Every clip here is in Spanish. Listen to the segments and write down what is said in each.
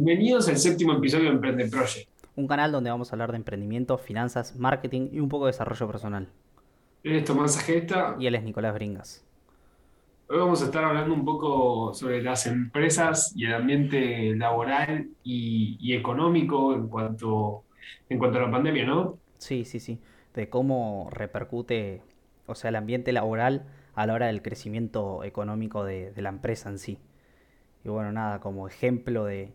Bienvenidos al séptimo episodio de Emprende Project. Un canal donde vamos a hablar de emprendimiento, finanzas, marketing y un poco de desarrollo personal. Él es Tomás Agesta. Y él es Nicolás Bringas. Hoy vamos a estar hablando un poco sobre las empresas y el ambiente laboral y, económico en cuanto, en cuanto a la pandemia, ¿no? Sí, sí, sí. De cómo repercute, o sea, el ambiente laboral a la hora del crecimiento económico de, la empresa en sí. Y bueno, nada, como ejemplo de,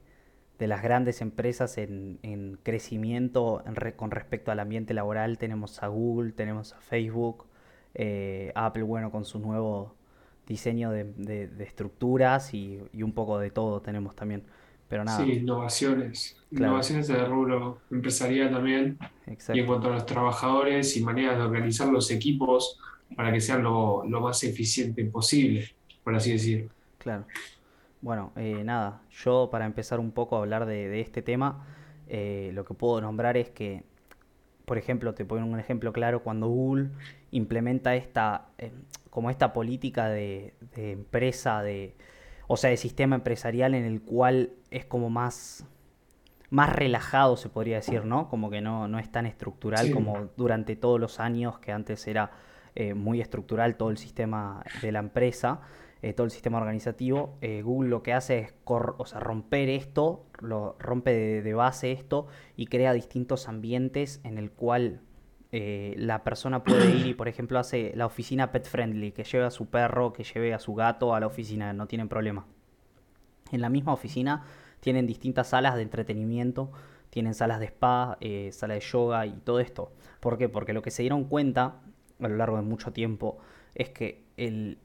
las grandes empresas en, crecimiento con respecto al ambiente laboral tenemos a Google, tenemos a Facebook, eh, Apple, bueno, con su nuevo diseño de, estructuras y, un poco de todo tenemos también. Pero nada. Sí, innovaciones. Innovaciones de rubro empresarial también. Y en cuanto a los trabajadores y maneras de organizar los equipos para que sean lo, más eficiente posible, por así decir. Claro. Bueno, eh, nada, yo para empezar un poco a hablar de, este tema, eh, lo que puedo nombrar es que, por ejemplo, te pongo un ejemplo claro, cuando Google implementa esta, eh, como esta política de, empresa, de, o sea, de sistema empresarial en el cual es como más, más relajado, se podría decir, ¿no? Como que no, no es tan estructural como durante todos los años que antes era eh, muy estructural todo el sistema de la empresa, eh, todo el sistema organizativo. Eh, Google lo que hace es o sea, romper esto, lo, rompe de, base esto y crea distintos ambientes en el cual la persona puede ir y, por ejemplo, hace la oficina pet friendly, que lleve a su perro, que lleve a su gato a la oficina, no tienen problema. En la misma oficina tienen distintas salas de entretenimiento, tienen salas de spa, sala de yoga y todo esto. ¿Por qué? Porque lo que se dieron cuenta a lo largo de mucho tiempo es que el,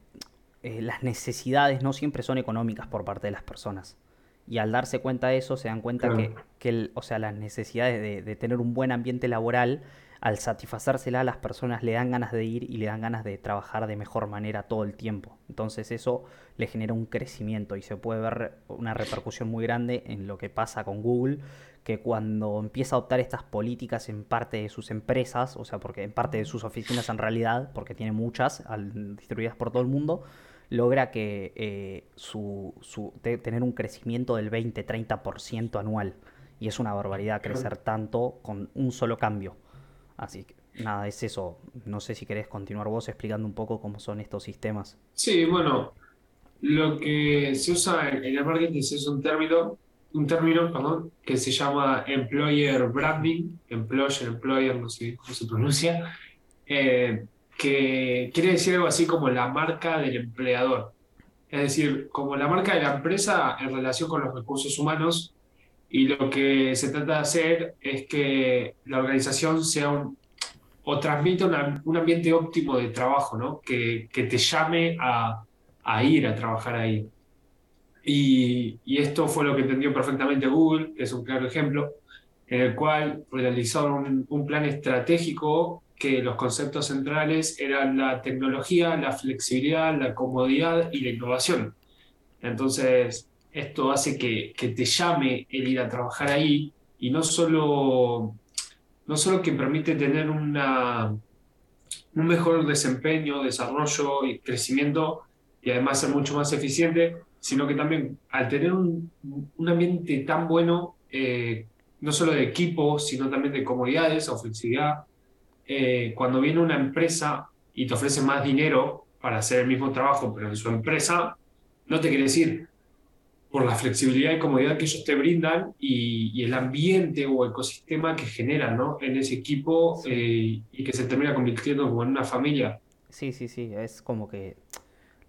eh, las necesidades no siempre son económicas por parte de las personas. Y al darse cuenta de eso, se dan cuenta que, que o sea, las necesidades de, de, tener un buen ambiente laboral, al satisfacérsela, las personas le dan ganas de ir y le dan ganas de trabajar de mejor manera todo el tiempo. Entonces eso le genera un crecimiento y se puede ver una repercusión muy grande en lo que pasa con Google, que cuando empieza a adoptar estas políticas en parte de sus empresas, o sea, porque en parte de sus oficinas en realidad, porque tiene muchas distribuidas por todo el mundo, logra que eh, su, su tener un crecimiento del 20-30% anual. Y es una barbaridad crecer tanto con un solo cambio. Así que nada, es eso. No sé si querés continuar vos explicando un poco cómo son estos sistemas. Sí, bueno, lo que se usa en el marketing es un término un término perdón, que se llama employer branding, employer, employer, no sé cómo se pronuncia, eh, que quiere decir algo así como la marca del empleador. Es decir, como la marca de la empresa en relación con los recursos humanos y lo que se trata de hacer es que la organización sea un, o transmita un ambiente óptimo de trabajo, ¿no? que, que te llame a, a ir a trabajar ahí. Y, esto fue lo que entendió perfectamente Google, que es un claro ejemplo, en el cual realizaron un, plan estratégico que los conceptos centrales eran la tecnología, la flexibilidad, la comodidad y la innovación. Entonces, esto hace que, te llame el ir a trabajar ahí y no solo, no solo que permite tener una, un mejor desempeño, desarrollo y crecimiento y además ser mucho más eficiente, sino que también al tener un, un ambiente tan bueno, eh, no solo de equipo, sino también de comodidades o flexibilidad, eh, cuando viene una empresa y te ofrece más dinero para hacer el mismo trabajo, pero en su empresa, no te quiere decir por la flexibilidad y comodidad que ellos te brindan y, y el ambiente o ecosistema que generan ¿no? en ese equipo eh, y que se termina convirtiendo como en una familia. Sí, sí, sí, es como que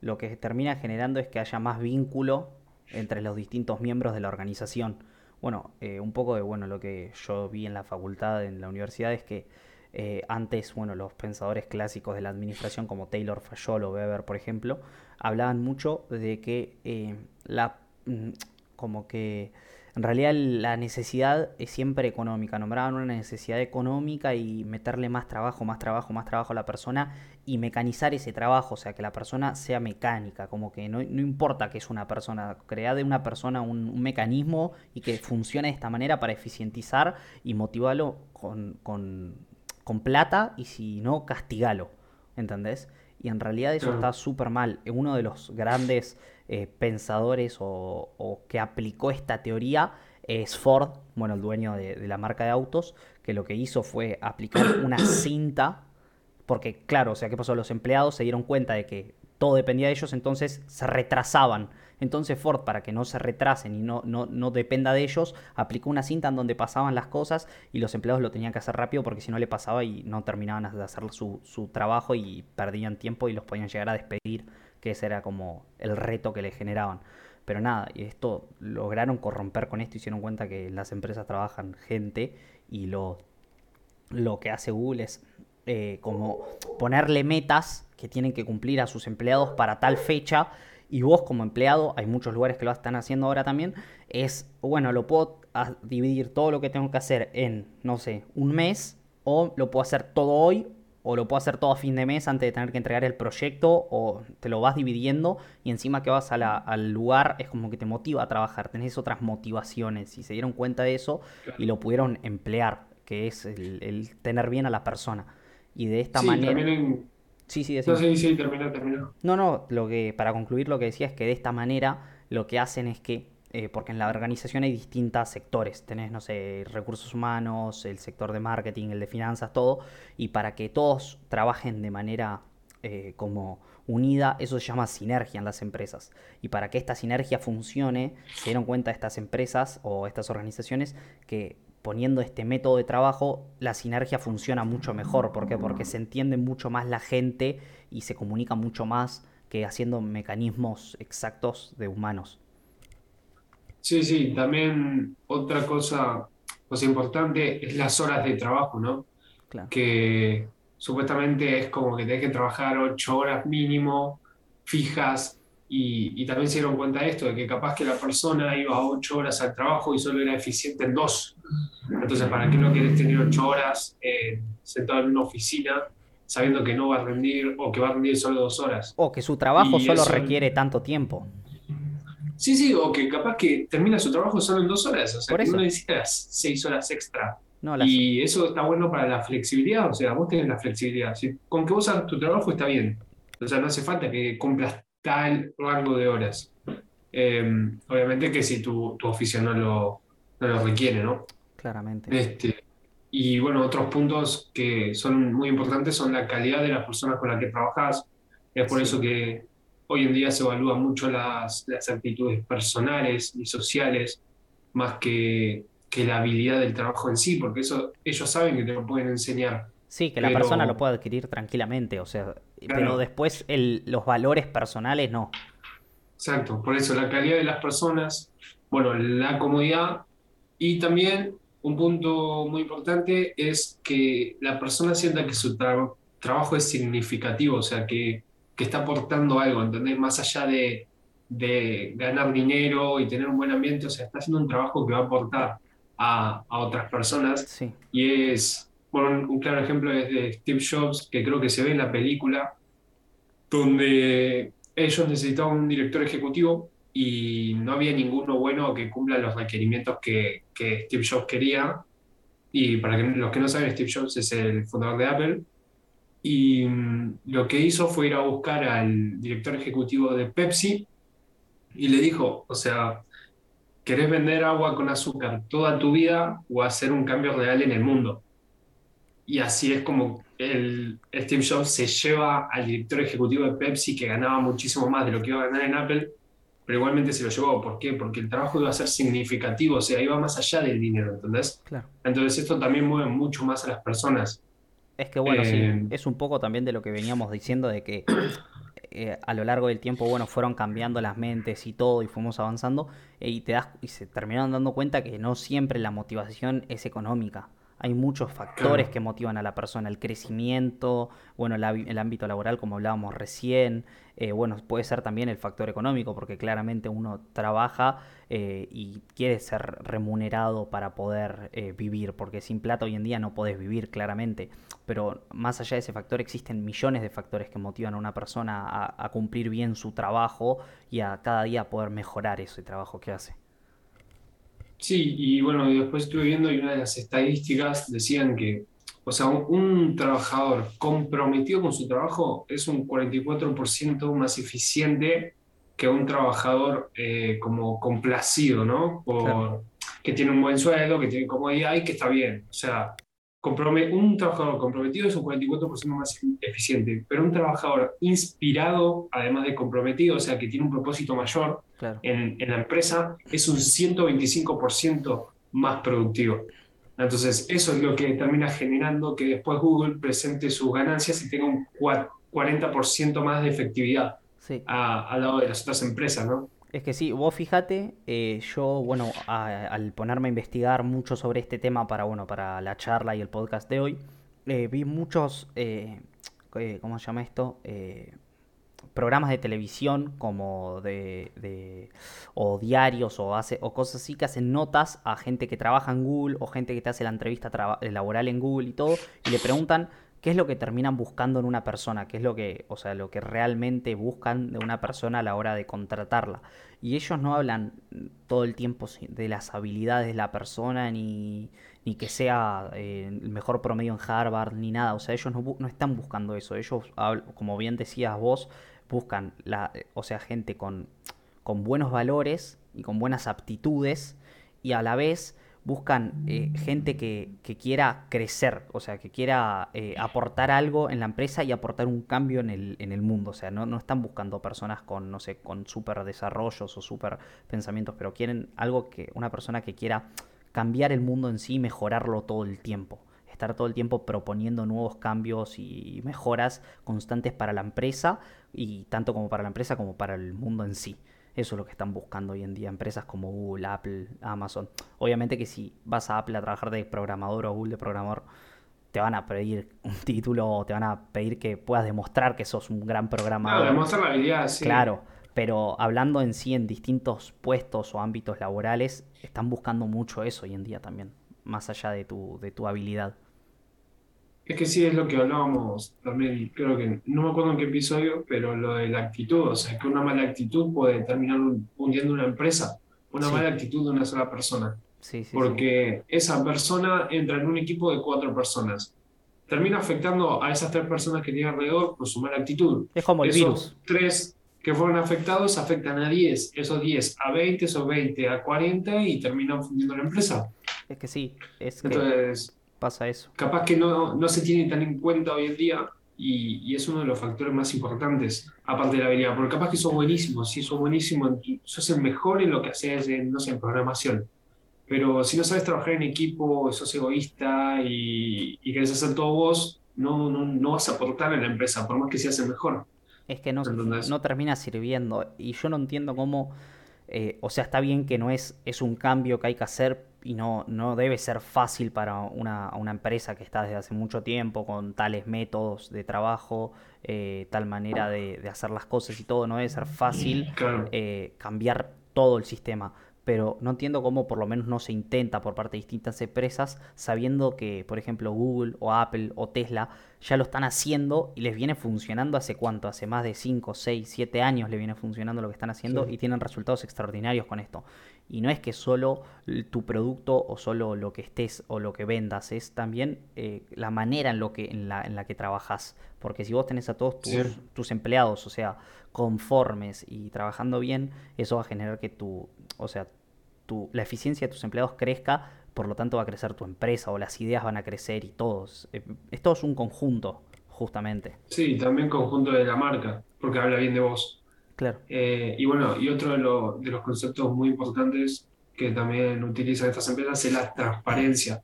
lo que termina generando es que haya más vínculo entre los distintos miembros de la organización. Bueno, eh, un poco de bueno lo que yo vi en la facultad, en la universidad, es que eh, antes, bueno, los pensadores clásicos de la administración como Taylor Fayol o Weber, por ejemplo, hablaban mucho de que eh, la mm, como que en realidad la necesidad es siempre económica. Nombraban una necesidad económica y meterle más trabajo, más trabajo, más trabajo a la persona y mecanizar ese trabajo, o sea, que la persona sea mecánica, como que no, importa que es una persona, crea de una persona un, mecanismo y que funcione de esta manera para eficientizar y motivarlo con, con, con plata y si no, castigalo, ¿entendés? Y en realidad eso está súper mal. Uno de los grandes eh, pensadores o, que aplicó esta teoría es Ford, bueno, el dueño de, de la marca de autos, que lo que hizo fue aplicar una cinta, porque claro, o sea, ¿qué pasó? Los empleados se dieron cuenta de que todo dependía de ellos, entonces se retrasaban. Entonces Ford, para que no se retrasen y no, no, no dependa de ellos, aplicó una cinta en donde pasaban las cosas y los empleados lo tenían que hacer rápido porque si no le pasaba y no terminaban de hacer su, su trabajo y perdían tiempo y los podían llegar a despedir, que ese era como el reto que le generaban. Pero nada, esto lograron corromper con esto, hicieron cuenta que las empresas trabajan gente y lo, lo que hace Google es eh, como ponerle metas que tienen que cumplir a sus empleados para tal fecha y vos como empleado, hay muchos lugares que lo están haciendo ahora también, es, bueno, lo puedo dividir todo lo que tengo que hacer en, no sé, un mes, o lo puedo hacer todo hoy, o lo puedo hacer todo a fin de mes antes de tener que entregar el proyecto, o te lo vas dividiendo y encima que vas al lugar es como que te motiva a trabajar, tenés otras motivaciones y se dieron cuenta de eso y lo pudieron emplear, que es el, tener bien a la persona. Y de esta manera... Sí, sí, No, sí, sí, terminó, terminó. No, no, lo que, para concluir lo que decía es que de esta manera lo que hacen es que, eh, porque en la organización hay distintos sectores, tenés, no sé, recursos humanos, el sector de marketing, el de finanzas, todo, y para que todos trabajen de manera eh, como unida, eso se llama sinergia en las empresas. Y para que esta sinergia funcione, se dieron cuenta estas empresas o estas organizaciones que poniendo este método de trabajo, la sinergia funciona mucho mejor. ¿Por qué? Porque se entiende mucho más la gente y se comunica mucho más que haciendo mecanismos exactos de humanos. Sí, sí, también otra cosa pues, importante es las horas de trabajo, ¿no? Claro. Que supuestamente es como que tenés que trabajar ocho horas mínimo fijas y, también se dieron cuenta de esto, de que capaz que la persona iba a ocho horas al trabajo y solo era eficiente en dos. Entonces, ¿para qué no quieres tener ocho horas eh, sentado en una oficina sabiendo que no va a rendir o que va a rendir solo dos horas? O que su trabajo solo requiere tanto tiempo. Sí, sí, o que capaz que termina su trabajo solo en dos horas, o sea, que no necesitas seis horas extra. Y eso está bueno para la flexibilidad, o sea, vos tenés la flexibilidad. con que vos hagas tu trabajo está bien. O sea, no hace falta que cumplas tal rango de horas. Em, obviamente que si tu, tu oficio no lo, no lo, requiere, ¿no? Claramente. Este, y bueno, otros puntos que son muy importantes son la calidad de las personas con las que trabajas. Es por eso que hoy en día se evalúan mucho las, las actitudes personales y sociales más que, que la habilidad del trabajo en sí, porque eso ellos saben que te lo pueden enseñar. Sí, que la persona lo puede adquirir tranquilamente, o sea, pero después el, los valores personales no. Exacto, por eso la calidad de las personas, bueno, la comodidad y también un punto muy importante es que la persona sienta que su trabajo es significativo, o sea, que, que está aportando algo, ¿entendés? Más allá de, de, ganar dinero y tener un buen ambiente, o sea, está haciendo un trabajo que va a aportar a, a otras personas sí. y es bueno, un claro ejemplo es de Steve Jobs, que creo que se ve en la película, donde ellos necesitaban un director ejecutivo y no había ninguno bueno que cumpla los requerimientos que, que Steve Jobs quería. Y para que, los que no saben, Steve Jobs es el fundador de Apple. Y mm, lo que hizo fue ir a buscar al director ejecutivo de Pepsi y le dijo, o sea, ¿querés vender agua con azúcar toda tu vida o hacer un cambio real en el mundo? Y así es como el Steve Jobs se lleva al director ejecutivo de Pepsi que ganaba muchísimo más de lo que iba a ganar en Apple, pero igualmente se lo llevó. ¿Por qué? Porque el trabajo iba a ser significativo, o sea, iba más allá del dinero, ¿entendés? Claro. Entonces esto también mueve mucho más a las personas. Es que bueno, sí, eh, es un poco también de lo que veníamos diciendo de que eh, a lo largo del tiempo, bueno, fueron cambiando las mentes y todo y fuimos avanzando y te das y se terminaron dando cuenta que no siempre la motivación es económica. Hay muchos factores que motivan a la persona, el crecimiento, bueno, el, ámbito laboral como hablábamos recién, eh, bueno, puede ser también el factor económico, porque claramente uno trabaja eh, y quiere ser remunerado para poder eh, vivir, porque sin plata hoy en día no podés vivir claramente, pero más allá de ese factor existen millones de factores que motivan a una persona a, a cumplir bien su trabajo y a cada día poder mejorar ese trabajo que hace. Sí, y bueno, después estuve viendo y una de las estadísticas decían que, o sea, un, trabajador comprometido con su trabajo es un 44% más eficiente que un trabajador eh, como complacido, ¿no? Por, que tiene un buen sueldo, que tiene comodidad y que está bien. O sea, un trabajador comprometido es un 44% más eficiente, pero un trabajador inspirado, además de comprometido, o sea, que tiene un propósito mayor en, en, la empresa, es un 125% más productivo. Entonces, eso es lo que termina generando que después Google presente sus ganancias y tenga un 40% más de efectividad al lado de las otras empresas, ¿no? Es que sí, vos fíjate, eh, yo, bueno, al ponerme a investigar mucho sobre este tema para, bueno, para la charla y el podcast de hoy, eh, vi muchos, eh, ¿cómo se llama esto? programas de televisión como de, o diarios o, hace, o cosas así que hacen notas a gente que trabaja en Google o gente que te hace la entrevista laboral en Google y todo y le preguntan qué es lo que terminan buscando en una persona, qué es lo que, o sea, lo que realmente buscan de una persona a la hora de contratarla. Y ellos no hablan todo el tiempo de las habilidades de la persona, ni, ni que sea eh, el mejor promedio en Harvard, ni nada. O sea, ellos no, no están buscando eso. Ellos, como bien decías vos, buscan, la, o sea, gente con, con buenos valores y con buenas aptitudes y a la vez buscan eh, gente que, quiera crecer, o sea, que quiera eh, aportar algo en la empresa y aportar un cambio en el, en el mundo. O sea, no, no, están buscando personas con, no sé, con super desarrollos o super pensamientos, pero quieren algo que, una persona que quiera cambiar el mundo en sí y mejorarlo todo el tiempo. Estar todo el tiempo proponiendo nuevos cambios y mejoras constantes para la empresa, y tanto como para la empresa como para el mundo en sí. Eso es lo que están buscando hoy en día empresas como Google, Apple, Amazon. Obviamente que si vas a Apple a trabajar de programador o Google de programador, te van a pedir un título o te van a pedir que puedas demostrar que sos un gran programador. Claro, demostrar la habilidad, sí. Claro, pero hablando en sí en distintos puestos o ámbitos laborales, están buscando mucho eso hoy en día también, más allá de tu, de tu habilidad. Es que sí, es lo que hablábamos también, creo que, no me acuerdo en qué episodio, pero lo de la actitud, o sea, que una mala actitud puede terminar hundiendo una empresa, una mala actitud de una sola persona. Sí, sí, porque esa persona entra en un equipo de cuatro personas. Termina afectando a esas tres personas que tiene alrededor por su mala actitud. Es como el Esos tres que fueron afectados afectan a 10, esos 10 a 20, esos 20 a 40 y terminan fundiendo la empresa. Es que sí, es Entonces, pasa eso. Capaz que no, no se tiene tan en cuenta hoy en día y, es uno de los factores más importantes, aparte de la habilidad, porque capaz que sos buenísimo, sí, sos buenísimo, sos el mejor en lo que haces, en, no sé, en programación. Pero si no sabes trabajar en equipo, sos egoísta y, y querés hacer todo vos, no, no, no vas a aportar en la empresa, por más que seas el mejor. Es que no, no termina sirviendo. Y yo no entiendo cómo eh, o sea, está bien que no es, es un cambio que hay que hacer y no, no debe ser fácil para una, empresa que está desde hace mucho tiempo con tales métodos de trabajo, eh, tal manera de, hacer las cosas y todo, no debe ser fácil eh, cambiar todo el sistema. Pero no entiendo cómo por lo menos no se intenta por parte de distintas empresas, sabiendo que, por ejemplo, Google o Apple o Tesla ya lo están haciendo y les viene funcionando hace cuánto, hace más de 5, 6, 7 años le viene funcionando lo que están haciendo y tienen resultados extraordinarios con esto. Y no es que solo tu producto o solo lo que estés o lo que vendas, es también eh, la manera en, lo que, en, la, en la que trabajas. Porque si vos tenés a todos tus, tus empleados, o sea, conformes y trabajando bien, eso va a generar que tu, o sea, tu, la eficiencia de tus empleados crezca, por lo tanto va a crecer tu empresa o las ideas van a crecer y todos. Eh, esto es un conjunto, justamente. Sí, también conjunto de la marca, porque habla bien de vos. Claro. Eh, y bueno, y otro de, de, los conceptos muy importantes que también utilizan estas empresas es la transparencia.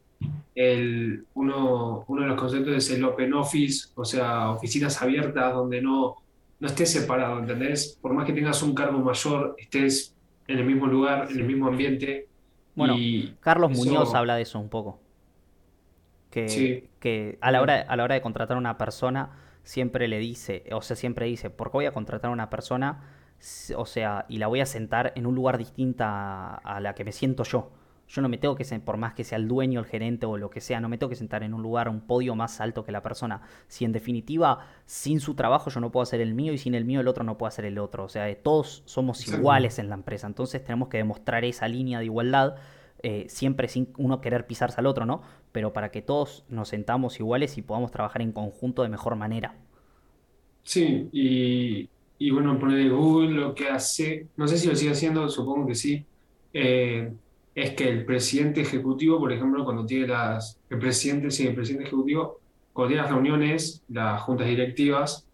El, uno, uno de los conceptos es el open office, o sea, oficinas abiertas donde no, no estés separado, ¿entendés? Por más que tengas un cargo mayor, estés en el mismo lugar, en el mismo ambiente. Bueno, Carlos Muñoz habla de eso un poco. Que, que a, la hora, a la hora de contratar a una persona siempre le dice, o sea, siempre dice, ¿por qué voy a contratar a una persona? O sea, y la voy a sentar en un lugar distinta a, la que me siento yo. Yo no me tengo que, por más que sea el dueño, el gerente o lo que sea, no me tengo que sentar en un lugar, un podio más alto que la persona. Si en definitiva, sin su trabajo yo no puedo hacer el mío y sin el mío el otro no puede hacer el otro. O sea, todos somos iguales en la empresa. Entonces tenemos que demostrar esa línea de igualdad eh, siempre sin uno querer pisarse al otro, ¿no? Pero para que todos nos sentamos iguales y podamos trabajar en conjunto de mejor manera. Sí, y, y bueno, poner Google lo que hace, no sé si lo sigue haciendo, supongo que sí, eh, es que el presidente ejecutivo, por ejemplo, cuando tiene las, el presidente, sí, el presidente ejecutivo, cuando tiene las reuniones, las juntas directivas,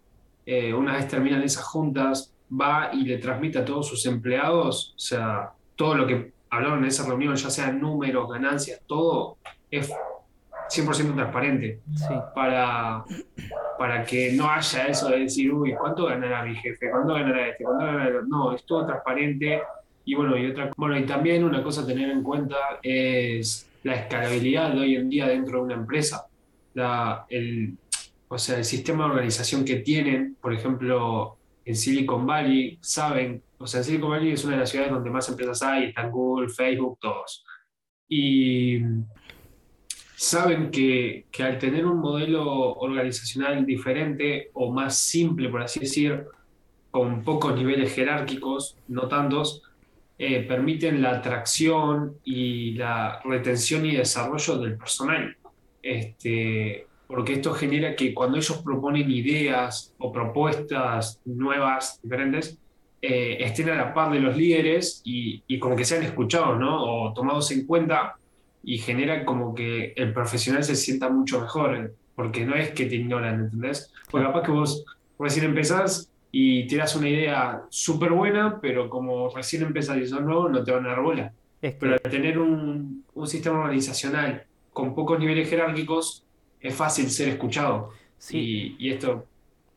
eh, una vez terminan esas juntas, va y le transmite a todos sus empleados, o sea, todo lo que hablaron en esa reunión, ya sean números, ganancias, todo es 100% transparente Sí, para, para que no haya eso de decir, uy, ¿cuánto ganará mi jefe? ¿Cuánto ganará este? ¿Cuánto ganará el otro?". No, es todo transparente. Y bueno, y otra, bueno, y también una cosa a tener en cuenta es la escalabilidad de hoy en día dentro de una empresa. La, el, o sea, el sistema de organización que tienen, por ejemplo, en Silicon Valley, saben, o sea, Silicon Valley es una de las ciudades donde más empresas hay, están Google, Facebook, todos. Y saben que, que al tener un modelo organizacional diferente o más simple, por así decir, con pocos niveles jerárquicos, no tantos, eh, permiten la atracción y la retención y desarrollo del personal. Este, porque esto genera que cuando ellos proponen ideas o propuestas nuevas, diferentes, eh, estén a la par de los líderes y, y como que sean escuchados, ¿no? O tomados en cuenta y genera como que el profesional se sienta mucho mejor, eh, porque no es que te ignoran, ¿entendés? Porque capaz que vos recién empezás y tiras una idea súper buena, pero como recién empezás y sos nuevo, no te van a dar bola. es Pero al tener un, un sistema organizacional con pocos niveles jerárquicos, es fácil ser escuchado. sí, Y, y esto,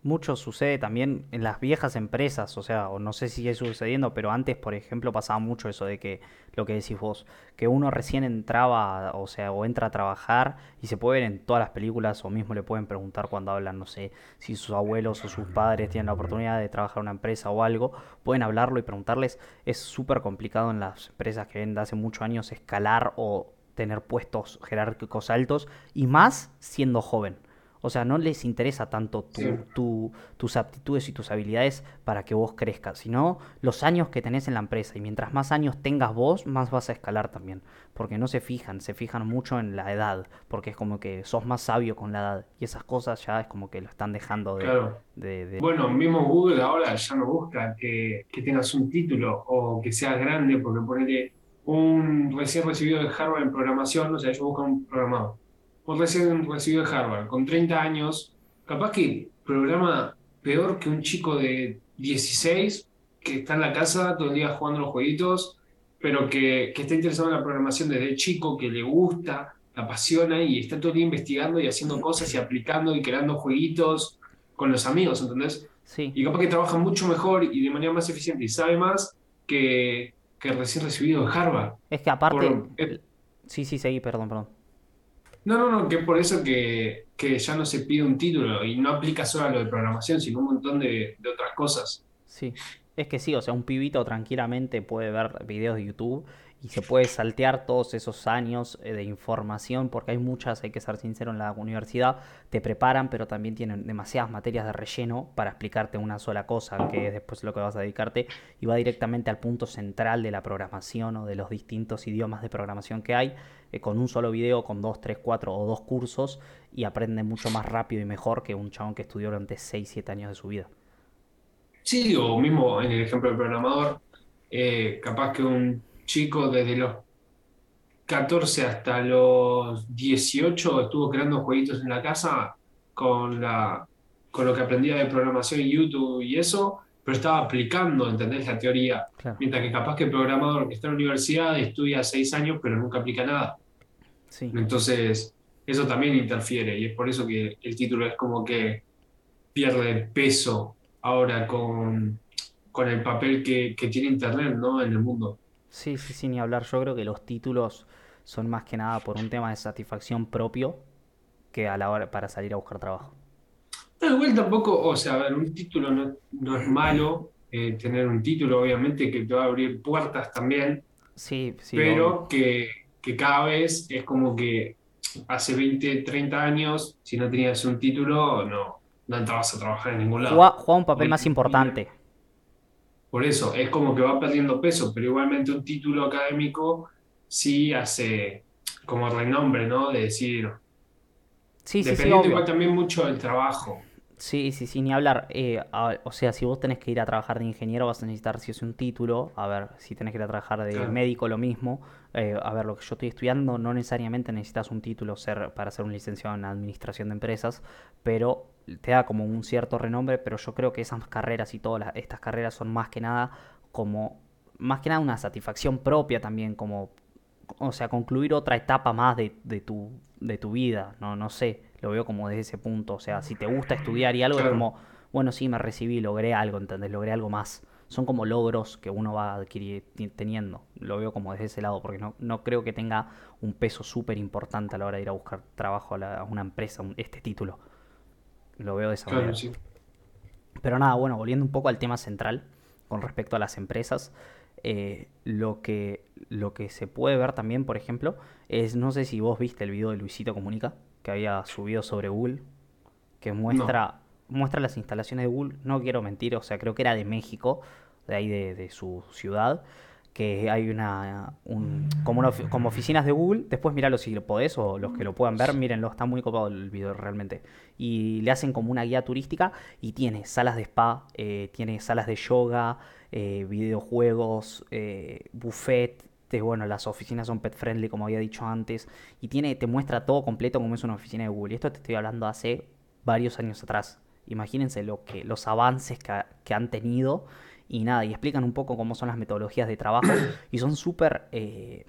Mucho sucede también en las viejas empresas, o sea, o no sé si sigue sucediendo, pero antes, por ejemplo, pasaba mucho eso de que, lo que decís vos, que uno recién entraba, o sea, o entra a trabajar y se puede ver en todas las películas, o mismo le pueden preguntar cuando hablan, no sé, si sus abuelos o sus padres tienen la oportunidad de trabajar en una empresa o algo, pueden hablarlo y preguntarles. Es súper complicado en las empresas que ven de hace muchos años escalar o tener puestos jerárquicos altos, y más siendo joven. O sea, no les interesa tanto sí, tu, tu- tus aptitudes y tus habilidades para que vos crezcas, sino los años que tenés en la empresa. Y mientras más años tengas vos, más vas a escalar también. Porque no se fijan, se fijan mucho en la edad, porque es como que sos más sabio con la edad. Y esas cosas ya es como que lo están dejando de, claro. de, de- Bueno, mismo Google ahora ya no busca que, que tengas un título o que seas grande, porque ponele un recién recibido de Harvard en programación, o sea, ellos buscan un programador. Un recién recibido de Harvard, con 30 años, capaz que programa peor que un chico de 16 que está en la casa todo el día jugando los jueguitos, pero que, que está interesado en la programación desde chico, que le gusta, le apasiona y está todo el día investigando y haciendo cosas y aplicando y creando jueguitos con los amigos, ¿entendés? Sí, Y capaz que trabaja mucho mejor y de manera más eficiente y sabe más que, que recién recibido de Harvard. es que aparte... Por, eh, Sí, sí, seguí, perdón, perdón. no, no, no, que por eso que, que ya no se pide un título y no aplica solo a lo de programación, sino un montón de, de otras cosas. Sí, es que sí, o sea, un pibito tranquilamente puede ver videos de YouTube y se puede saltear todos esos años eh, de información, porque hay muchas, hay que ser sincero, en la universidad te preparan, pero también tienen demasiadas materias de relleno para explicarte una sola cosa, que es después lo que vas a dedicarte, y va directamente al punto central de la programación o de los distintos idiomas de programación que hay, eh, con un solo video, con dos, tres, cuatro o dos cursos, y aprende mucho más rápido y mejor que un chabón que estudió durante 6 7 años de su vida. Sí, o mismo en el ejemplo del programador, eh, capaz que un chico desde los 14 hasta los 18 estuvo creando jueguitos en la casa con la, con lo que aprendía de programación en YouTube y eso, pero estaba aplicando, ¿entendés? La teoría. Claro, Mientras que capaz que el programador que está en la universidad estudia seis años, pero nunca aplica nada. sí. Entonces, eso también interfiere y es por eso que el título es como que pierde peso ahora con, con el papel que, que tiene Internet, ¿no? En el mundo. Sí, sí, sin ni hablar. Yo creo que los títulos son más que nada por un tema de satisfacción propio que a la hora para salir a buscar trabajo. No, igual tampoco, o sea, a ver, un título no, no es malo, eh, tener un título obviamente que te va a abrir puertas también, Sí, sí, pero que, que cada vez es como que hace 20 30 años, si no tenías un título, no, no entrabas a trabajar en ningún lado. juega un papel más importante. Por eso, es como que va perdiendo peso, pero igualmente un título académico sí hace como renombre, ¿no? De decir, Sí, sí, sí, dependiendo igual obvio. también mucho del trabajo. Sí, sí, sí, ni hablar. Eh, a- o sea, si vos tenés que ir a trabajar de ingeniero, vas a necesitar sí o sí un título. A ver, si tenés que ir a trabajar de Claro, médico, lo mismo. Eh, a ver, lo que yo estoy estudiando, no necesariamente necesitas un título ser, para ser un licenciado en administración de empresas, pero te da como un cierto renombre. Pero yo creo que esas carreras y todas las- estas carreras son más que nada como, más que nada una satisfacción propia también, como o sea, concluir otra etapa más de, de tu, de tu vida, no, no sé, lo veo como desde ese punto, o sea, si te gusta estudiar y algo es como, bueno, sí, me recibí, logré algo, ¿entendés? Logré algo más. Son como logros que uno va adquirir, teniendo, lo veo como desde ese lado, porque no, no creo que tenga un peso súper importante a la hora de ir a buscar trabajo a, la- a una empresa, un- este título, lo veo de esa claro, manera. sí. Pero nada, bueno, volviendo un poco al tema central con respecto a las empresas, eh, lo que, lo que se puede ver también, por ejemplo, es, no sé si vos viste el video de Luisito Comunica que había subido sobre Google, que No, muestra, muestra las instalaciones de Google, no quiero mentir, o sea, creo que era de México, de ahí de, de su ciudad, que hay una, un- como, una como oficinas de Google, después míralo si lo podés o los que lo puedan ver, mírenlo, está muy copado el video realmente. Y le hacen como una guía turística y tiene salas de spa, eh, tiene salas de yoga, eh, videojuegos, eh, buffet, bueno, las oficinas son pet friendly como había dicho antes, y tiene, te muestra todo completo como es una oficina de Google. Y esto te estoy hablando hace varios años atrás. Imagínense lo que, los avances que han tenido y nada, y explican un poco cómo son las metodologías de trabajo y son súper eh,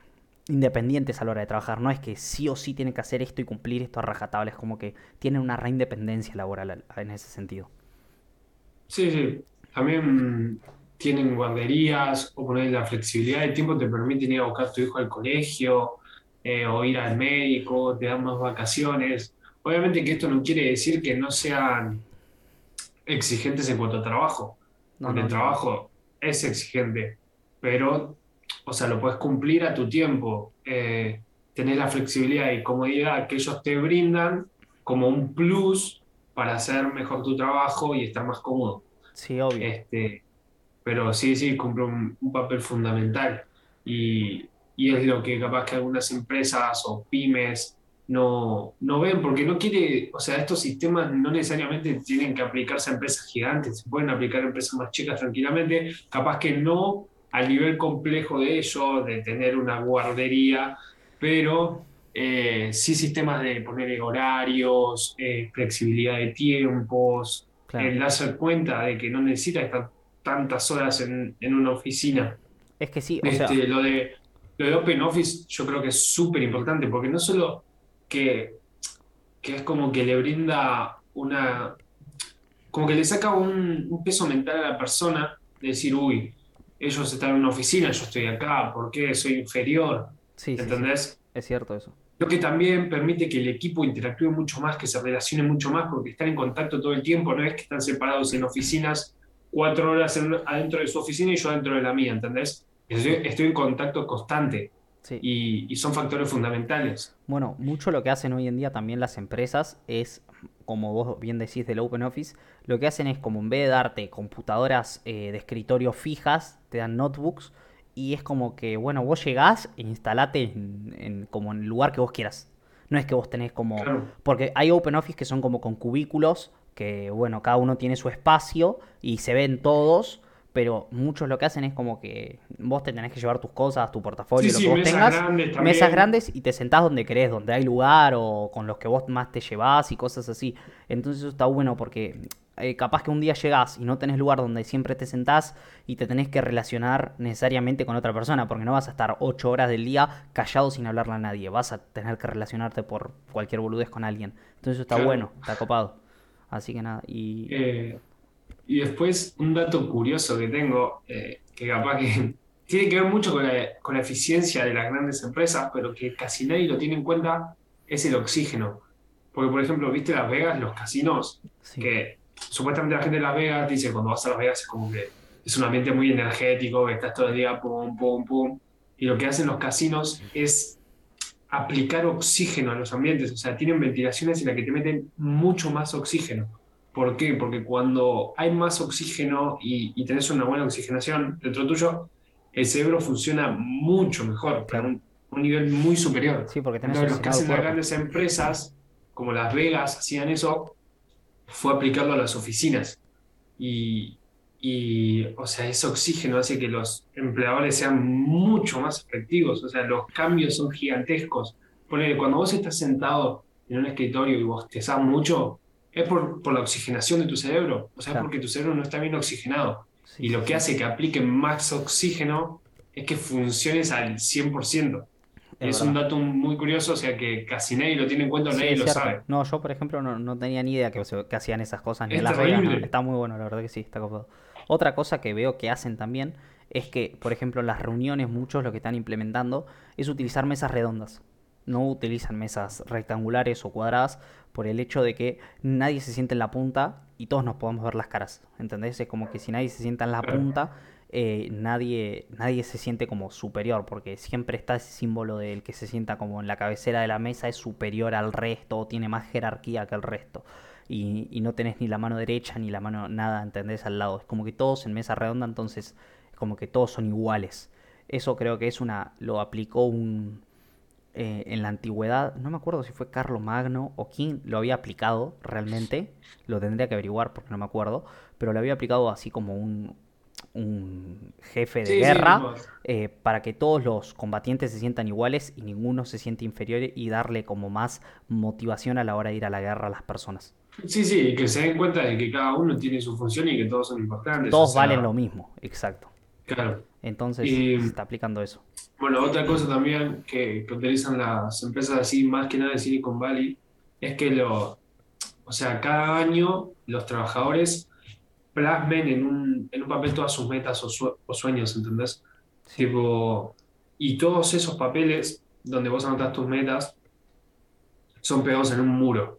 independientes a la hora de trabajar. No es que sí o sí tienen que hacer esto y cumplir esto a rajatabla, es como que tienen una reindependencia laboral al- en ese sentido. sí, sí. También tienen guarderías o poner la flexibilidad de tiempo te permiten ir a buscar a tu hijo al colegio eh, o ir al médico, te dan más vacaciones. Obviamente que esto no quiere decir que no sean exigentes en cuanto a trabajo, porque el trabajo es exigente, pero, o sea, lo puedes cumplir a tu tiempo. Eh, tenés la flexibilidad y comodidad que ellos te brindan como un plus para hacer mejor tu trabajo y estar más cómodo. Sí, obvio. Este, pero sí, sí, cumple un, un papel fundamental y, y es lo que capaz que algunas empresas o pymes no, no ven, porque no quiere, o sea, estos sistemas no necesariamente tienen que aplicarse a empresas gigantes, se pueden aplicar a empresas más chicas tranquilamente, capaz que no al nivel complejo de ello, de tener una guardería, pero eh, sí sistemas de poner horarios, eh, flexibilidad de tiempos, Claro. el darse cuenta de que no necesita estar tantas horas en, en una oficina. Es que sí, o sea, Este, lo de, lo de Open Office yo creo que es súper importante porque no solo que, que es como que le brinda una, como que le saca un, un peso mental a la persona de decir, uy, ellos están en una oficina, yo estoy acá, ¿por qué soy inferior? sí, sí, sí, ¿Entendés? es cierto eso. Lo que también permite que el equipo interactúe mucho más, que se relacione mucho más, porque están en contacto todo el tiempo, no es que están separados en oficinas cuatro horas en- adentro de su oficina y yo adentro de la mía, ¿entendés? Estoy, estoy en contacto constante Sí. y, y son factores fundamentales. Bueno, mucho lo que hacen hoy en día también las empresas es, como vos bien decís del Open Office, lo que hacen es como en vez de darte computadoras eh, de escritorio fijas, te dan notebooks y es como que, bueno, vos llegás e instalate en, en- como en el lugar que vos quieras. No es que vos tenés como... Claro, Porque hay Open Office que son como con cubículos, que bueno, cada uno tiene su espacio y se ven todos, pero muchos lo que hacen es como que vos te tenés que llevar tus cosas, tu Sí, portafolio, lo que sí, vos mesas tengas, grandes mesas grandes y te sentás donde querés, donde hay lugar o con los que vos más te llevás y cosas así. Entonces eso está bueno porque eh, capaz que un día llegás y no tenés lugar donde siempre te sentás y te tenés que relacionar necesariamente con otra persona, porque no vas a estar ocho horas del día callado sin hablarle a nadie, vas a tener que relacionarte por cualquier boludez con alguien. Entonces eso está Claro. bueno, está copado. Así que nada, y... Eh, y después un dato curioso que tengo, eh, que capaz que tiene que ver mucho con la, con la eficiencia de las grandes empresas, pero que casi nadie lo tiene en cuenta, es el oxígeno. Porque, por ejemplo, viste Las Vegas, los casinos, Sí, que supuestamente la gente de Las Vegas dice cuando vas a Las Vegas es como que es un ambiente muy energético, que estás todo el día pum, pum, pum. Y lo que hacen los casinos es aplicar oxígeno a los ambientes, o sea, tienen ventilaciones en las que te meten mucho más oxígeno. ¿Por qué? Porque cuando hay más oxígeno y, y tenés una buena oxigenación dentro tuyo, el cerebro funciona mucho mejor, a un, un nivel muy superior. Sí, porque tenés Entonces, los que hacen las grandes empresas, como Las Vegas, hacían eso, fue aplicarlo a las oficinas. Y, y, o sea, ese oxígeno hace que los empleadores sean mucho más efectivos. O sea, los cambios son gigantescos. Ponele, cuando vos estás sentado en un escritorio y vos te sabes mucho, es por, por la oxigenación de tu cerebro. O sea, es porque tu cerebro no está bien oxigenado. y lo que hace que aplique más oxígeno es que funciones al 100%. Es, un dato muy curioso, o sea que casi nadie lo tiene en cuenta, nadie lo sabe. No, yo por ejemplo no, no tenía ni idea que, que, hacían esas cosas ni en las reglas. Está muy bueno, la verdad que sí, está copado. Otra cosa que veo que hacen también es que, por ejemplo, en las reuniones muchos lo que están implementando es utilizar mesas redondas. No utilizan mesas rectangulares o cuadradas por el hecho de que nadie se siente en la punta y todos nos podemos ver las caras. ¿Entendés? Es como que si nadie se sienta en la punta eh, nadie, nadie se siente como superior, porque siempre está ese símbolo del que se sienta como en la cabecera de la mesa es superior al resto, o tiene más jerarquía que el resto. Y, y no tenés ni la mano derecha ni la mano nada, ¿entendés? Al lado. Es como que todos en mesa redonda, entonces como que todos son iguales. Eso creo que es una. lo aplicó un. Eh, en la antigüedad, no me acuerdo si fue Carlos Magno o quién lo había aplicado realmente, lo tendría que averiguar porque no me acuerdo, pero lo había aplicado así como un, un jefe de guerra eh, para que todos los combatientes se sientan iguales y ninguno se siente inferior y darle como más motivación a la hora de ir a la guerra a las personas. Sí, sí, y que se den cuenta de que cada uno tiene su función y que todos son importantes. Todos valen lo mismo, exacto. Claro. Entonces se está aplicando eso. Bueno, otra cosa también que, que, utilizan las empresas así, más que nada de Silicon Valley, es que lo, o sea, cada año los trabajadores plasmen en un, en un papel todas sus metas o, sueños, ¿entendés? Tipo, y todos esos papeles donde vos anotas tus metas son pegados en un muro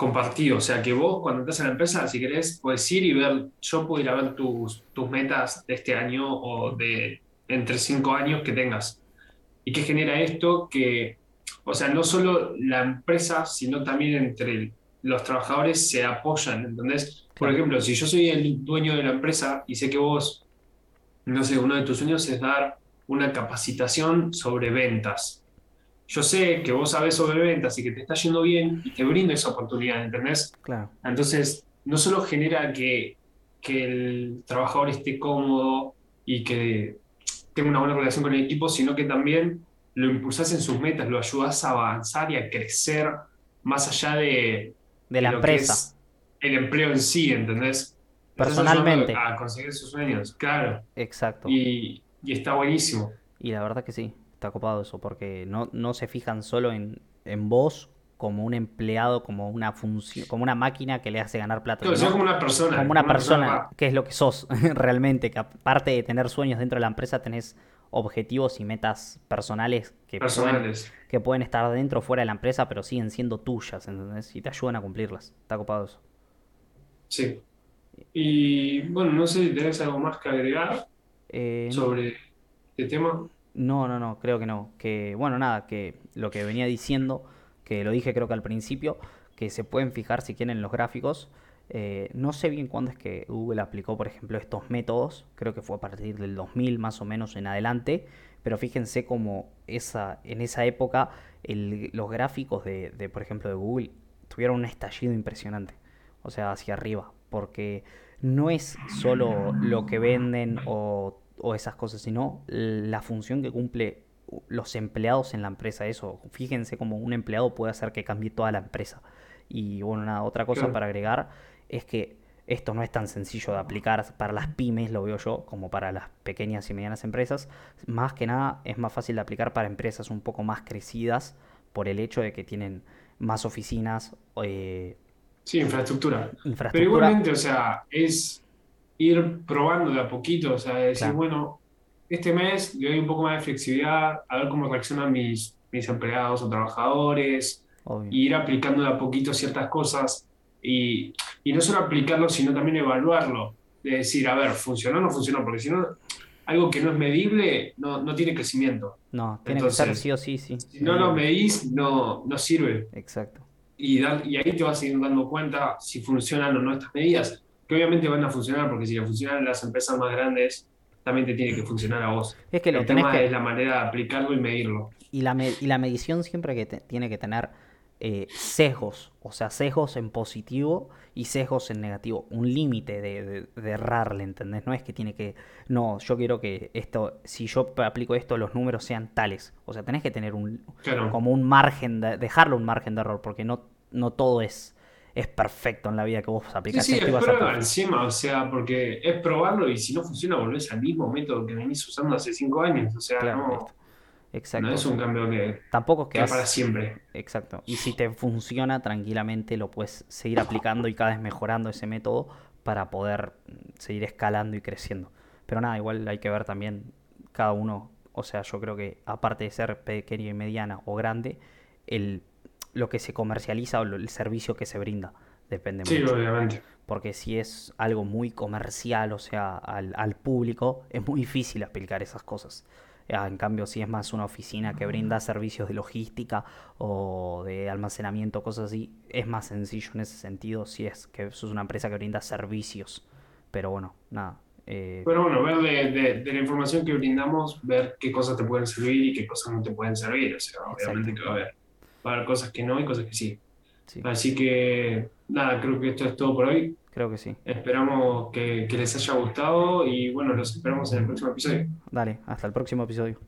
compartido. O sea que vos cuando estás en la empresa, si querés, puedes ir y ver, yo puedo ir a ver tus, tus metas de este año o de entre cinco años que tengas. ¿Y qué genera esto? Que, o sea, no solo la empresa, sino también entre los trabajadores se apoyan, ¿entendés? Por ejemplo, si yo soy el dueño de la empresa y sé que vos, no sé, uno de tus sueños es dar una capacitación sobre ventas. Yo sé que vos sabés sobre ventas y que te está yendo bien y te brindo esa oportunidad, ¿entendés? Claro. Entonces, no solo genera que, que el trabajador esté cómodo y que tenga una buena relación con el equipo, sino que también lo impulsás en sus metas, lo ayudas a avanzar y a crecer más allá de, de la empresa el empleo en sí, ¿entendés? Personalmente. A conseguir sus sueños, claro. Exacto. Y, está buenísimo. Y la verdad que sí, está copado eso, porque no, no se fijan solo en, en vos como un empleado, como una función, como una máquina que le hace ganar plata. Claro, como una persona. Como una, persona, que es lo que sos realmente, que aparte de tener sueños dentro de la empresa, tenés objetivos y metas personales que, personales. Pueden, que pueden estar dentro o fuera de la empresa, pero siguen siendo tuyas, ¿entendés? Y te ayudan a cumplirlas. Está copado eso. Sí. Y bueno, no sé si tenés algo más que agregar eh, sobre este tema. No, no, no, creo que no. Que, bueno, nada, que lo que venía diciendo, que lo dije creo que al principio, que se pueden fijar si quieren los gráficos. Eh, no sé bien cuándo es que Google aplicó, por ejemplo, estos métodos. Creo que fue a partir del 2000 más o menos en adelante. Pero fíjense cómo esa, en esa época los gráficos de, de, por ejemplo, de Google tuvieron un estallido impresionante o sea, hacia arriba, porque no es solo lo que venden o, esas cosas, sino la función que cumple los empleados en la empresa. Eso, fíjense cómo un empleado puede hacer que cambie toda la empresa. Y bueno, nada, otra cosa para agregar es que esto no es tan sencillo de aplicar para las pymes, lo veo yo, como para las pequeñas y medianas empresas. Más que nada es más fácil de aplicar para empresas un poco más crecidas por el hecho de que tienen más oficinas, eh, Sí, infraestructura. Pero igualmente, o sea, es ir probando de a poquito, o sea, decir, bueno, este mes le doy un poco más de flexibilidad, a ver cómo reaccionan mis, mis empleados o trabajadores, ir aplicando de a poquito ciertas cosas y, y no solo aplicarlo, sino también evaluarlo, de decir, a ver, ¿funcionó o no funcionó? Porque si no, algo que no es medible no, no tiene crecimiento. No, tiene que ser sí o sí, sí. Si no lo medís, no, no sirve. Exacto y, y ahí te vas a ir dando cuenta si funcionan o no estas medidas, que obviamente van a funcionar, porque si le funcionan las empresas más grandes, también te tiene que funcionar a vos. Es que lo El tema es la manera de aplicarlo y medirlo. Y la, y la medición siempre que tiene que tener eh, sesgos, o sea, sesgos en positivo y sesgos en negativo, un límite de, de, de, errarle, ¿entendés? No es que tiene que, no, yo quiero que esto, si yo aplico esto, los números sean tales, o sea, tenés que tener un, Claro. como un margen, de, dejarle un margen de error, porque no, no todo es, es perfecto en la vida que vos Sí, aplicás sí, y es prueba encima, o sea, porque es probarlo y si no funciona volvés al mismo método que venís usando hace cinco años, o sea, Claro, no. Exacto. no es un cambio que, tampoco es que que es para siempre. Exacto. Y si te funciona, tranquilamente lo puedes seguir aplicando y cada vez mejorando ese método para poder seguir escalando y creciendo. Pero nada, igual hay que ver también cada uno, o sea, yo creo que aparte de ser pequeña y mediana o grande, el, lo que se comercializa o lo- el servicio que se brinda depende Sí, mucho. obviamente. Porque si es algo muy comercial, o sea, al, al público, es muy difícil aplicar esas cosas. Ah, En cambio, si es más una oficina que brinda servicios de logística o de almacenamiento, cosas así, es más sencillo en ese sentido si es que sos una empresa que brinda servicios. Pero bueno, nada. eh, Pero bueno, ver de, de- de la información que brindamos, ver qué cosas te pueden servir y qué cosas no te pueden servir. O sea, obviamente exacto. que va a haber, va a haber cosas que no y cosas que sí. Sí, Así que nada, creo que esto es todo por hoy. creo que sí. Esperamos que, que les haya gustado y bueno, los esperamos en el próximo episodio. Dale, hasta el próximo episodio.